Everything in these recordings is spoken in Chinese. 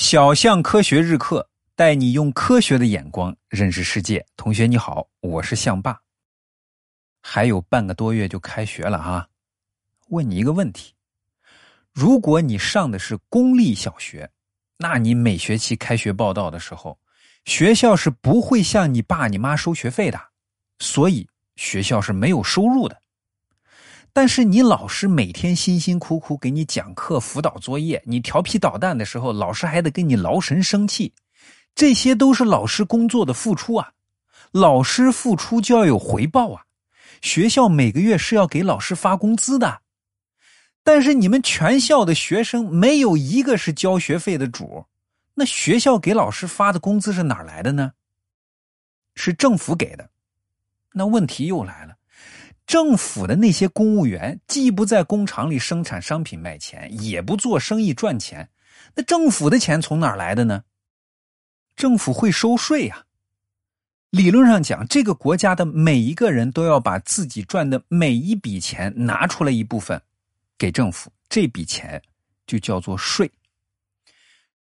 小象科学日课带你用科学的眼光认识世界。同学你好，我是象爸。还有半个多月就开学了哈，问你一个问题：如果你上的是公立小学，那你每学期开学报到的时候，学校是不会向你爸你妈收学费的，所以学校是没有收入的。但是你老师每天辛辛苦苦给你讲课、辅导作业，你调皮捣蛋的时候，老师还得跟你劳神生气，这些都是老师工作的付出啊！老师付出就要有回报啊！学校每个月是要给老师发工资的，但是你们全校的学生没有一个是交学费的主，那学校给老师发的工资是哪来的呢？是政府给的，那问题又来了。政府的那些公务员既不在工厂里生产商品卖钱，也不做生意赚钱，那政府的钱从哪来的呢？政府会收税呀。理论上讲，这个国家的每一个人都要把自己赚的每一笔钱拿出来一部分给政府，这笔钱就叫做税。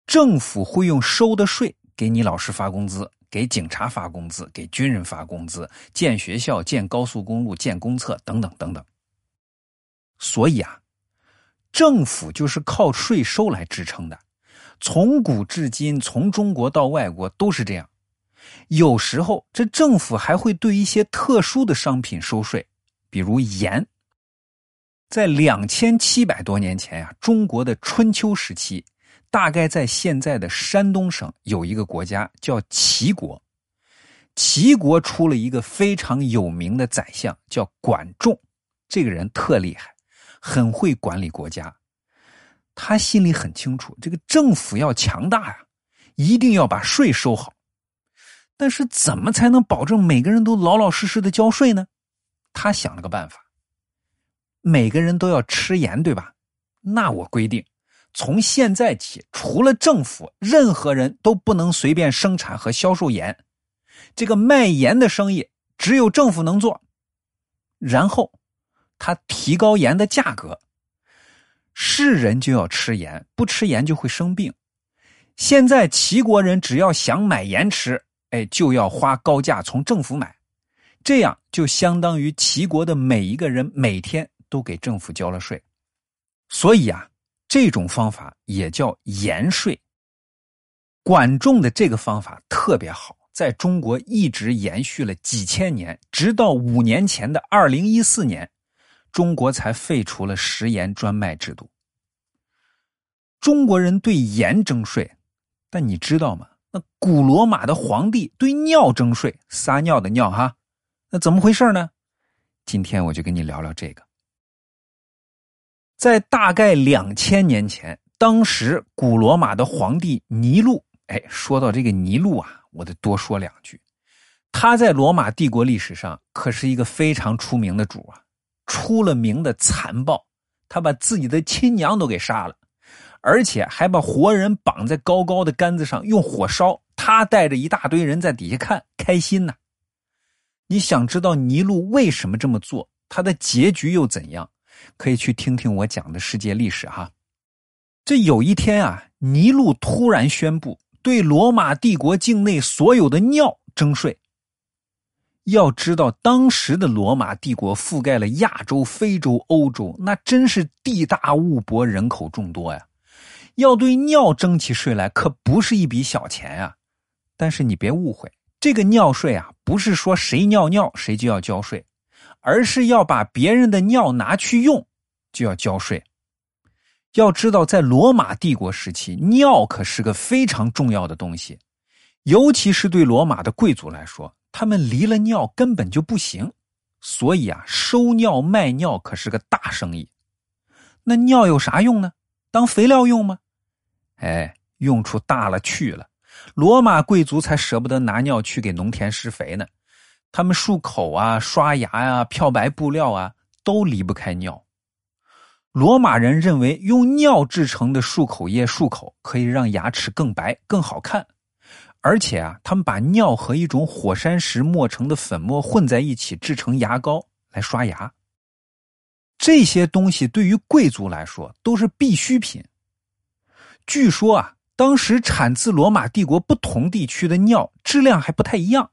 政府会用收的税给你老师发工资。给警察发工资，给军人发工资，建学校、建高速公路、建公厕等等等等。所以啊，政府就是靠税收来支撑的，从古至今，从中国到外国都是这样。有时候，这政府还会对一些特殊的商品收税，比如盐。在两千七百多年前呀，中国的春秋时期。大概在现在的山东省有一个国家叫齐国，齐国出了一个非常有名的宰相，叫管仲。这个人特厉害，很会管理国家。他心里很清楚，这个政府要强大呀，一定要把税收好。但是怎么才能保证每个人都老老实实的交税呢？他想了个办法，每个人都要吃盐，对吧？那我规定。从现在起，除了政府，任何人都不能随便生产和销售盐。这个卖盐的生意只有政府能做。然后，他提高盐的价格。是人就要吃盐，不吃盐就会生病。现在齐国人只要想买盐吃，哎，就要花高价从政府买。这样就相当于齐国的每一个人每天都给政府交了税。所以啊。这种方法也叫盐税。管仲的这个方法特别好，在中国一直延续了几千年，直到五年前的二零一四年，中国才废除了食盐专卖制度。中国人对盐征税，但你知道吗？那古罗马的皇帝对尿征税，撒尿的尿哈，那怎么回事呢？今天我就跟你聊聊这个。在大概两千年前，当时古罗马的皇帝尼禄，哎，说到这个尼禄啊，我得多说两句。他在罗马帝国历史上可是一个非常出名的主啊，出了名的残暴。他把自己的亲娘都给杀了，而且还把活人绑在高高的杆子上用火烧。他带着一大堆人在底下看，开心呢。你想知道尼禄为什么这么做？他的结局又怎样？可以去听听我讲的世界历史哈。这有一天啊，尼禄突然宣布对罗马帝国境内所有的尿征税。要知道，当时的罗马帝国覆盖了亚洲、非洲、欧洲，那真是地大物博，人口众多呀。要对尿征起税来，可不是一笔小钱呀。但是你别误会，这个尿税啊，不是说谁尿尿谁就要交税。而是要把别人的尿拿去用，就要交税。要知道，在罗马帝国时期，尿可是个非常重要的东西，尤其是对罗马的贵族来说，他们离了尿根本就不行。所以啊，收尿卖尿可是个大生意。那尿有啥用呢？当肥料用吗？哎，用处大了去了。罗马贵族才舍不得拿尿去给农田施肥呢。他们漱口啊、刷牙呀、漂白布料啊，都离不开尿。罗马人认为用尿制成的漱口液漱口可以让牙齿更白、更好看，而且啊，他们把尿和一种火山石磨成的粉末混在一起制成牙膏来刷牙。这些东西对于贵族来说都是必需品。据说啊，当时产自罗马帝国不同地区的尿质量还不太一样。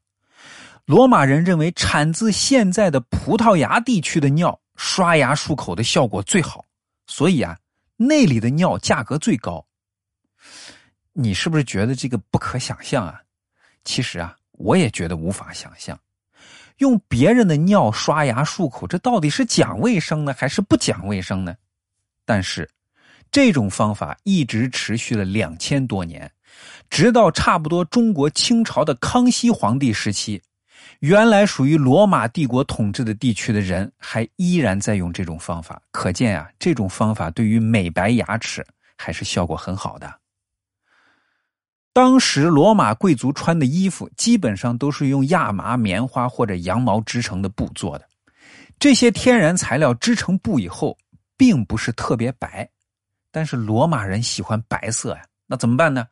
罗马人认为产自现在的葡萄牙地区的尿刷牙漱口的效果最好，所以啊，那里的尿价格最高。你是不是觉得这个不可想象啊？其实啊，我也觉得无法想象，用别人的尿刷牙漱口，这到底是讲卫生呢，还是不讲卫生呢？但是。这种方法一直持续了两千多年，直到差不多中国清朝的康熙皇帝时期，原来属于罗马帝国统治的地区的人还依然在用这种方法。可见啊，这种方法对于美白牙齿还是效果很好的。当时罗马贵族穿的衣服基本上都是用亚麻、棉花或者羊毛织成的布做的，这些天然材料织成布以后，并不是特别白。但是罗马人喜欢白色呀，那怎么办呢？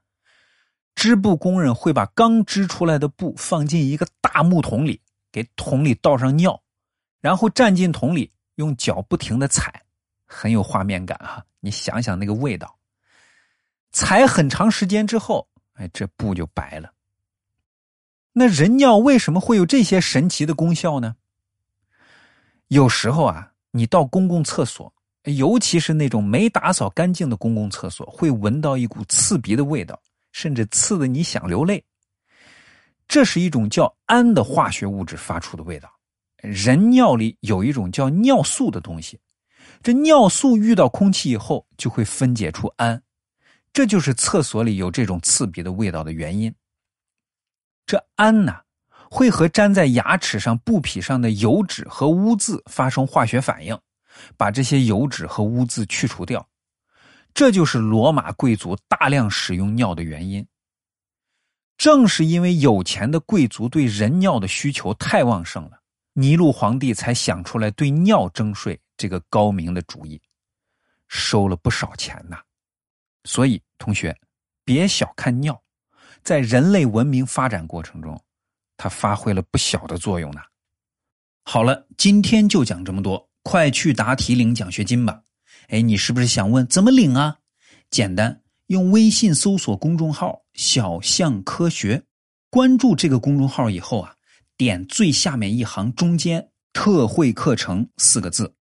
织布工人会把刚织出来的布放进一个大木桶里，给桶里倒上尿，然后站进桶里，用脚不停的踩，很有画面感哈。你想想那个味道，踩很长时间之后，哎，这布就白了。那人尿为什么会有这些神奇的功效呢？有时候啊，你到公共厕所。尤其是那种没打扫干净的公共厕所，会闻到一股刺鼻的味道，甚至刺得你想流泪。这是一种叫氨的化学物质发出的味道。人尿里有一种叫尿素的东西，这尿素遇到空气以后就会分解出氨，这就是厕所里有这种刺鼻的味道的原因。这氨呢，会和粘在牙齿上布匹上的油脂和污渍发生化学反应。把这些油脂和污渍去除掉，这就是罗马贵族大量使用尿的原因。正是因为有钱的贵族对人尿的需求太旺盛了，尼禄皇帝才想出来对尿征税这个高明的主意，收了不少钱呐。所以，同学别小看尿，在人类文明发展过程中，它发挥了不小的作用呢。好了，今天就讲这么多。快去答题领奖学金吧！哎，你是不是想问怎么领啊？简单，用微信搜索公众号“小象科学”，关注这个公众号以后啊，点最下面一行中间“特惠课程”四个字，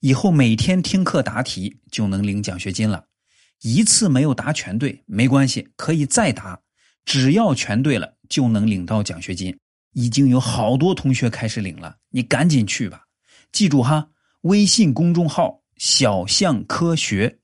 以后每天听课答题就能领奖学金了。一次没有答全对没关系，可以再答，只要全对了就能领到奖学金。已经有好多同学开始领了，你赶紧去吧！记住哈。微信公众号“小象科学”。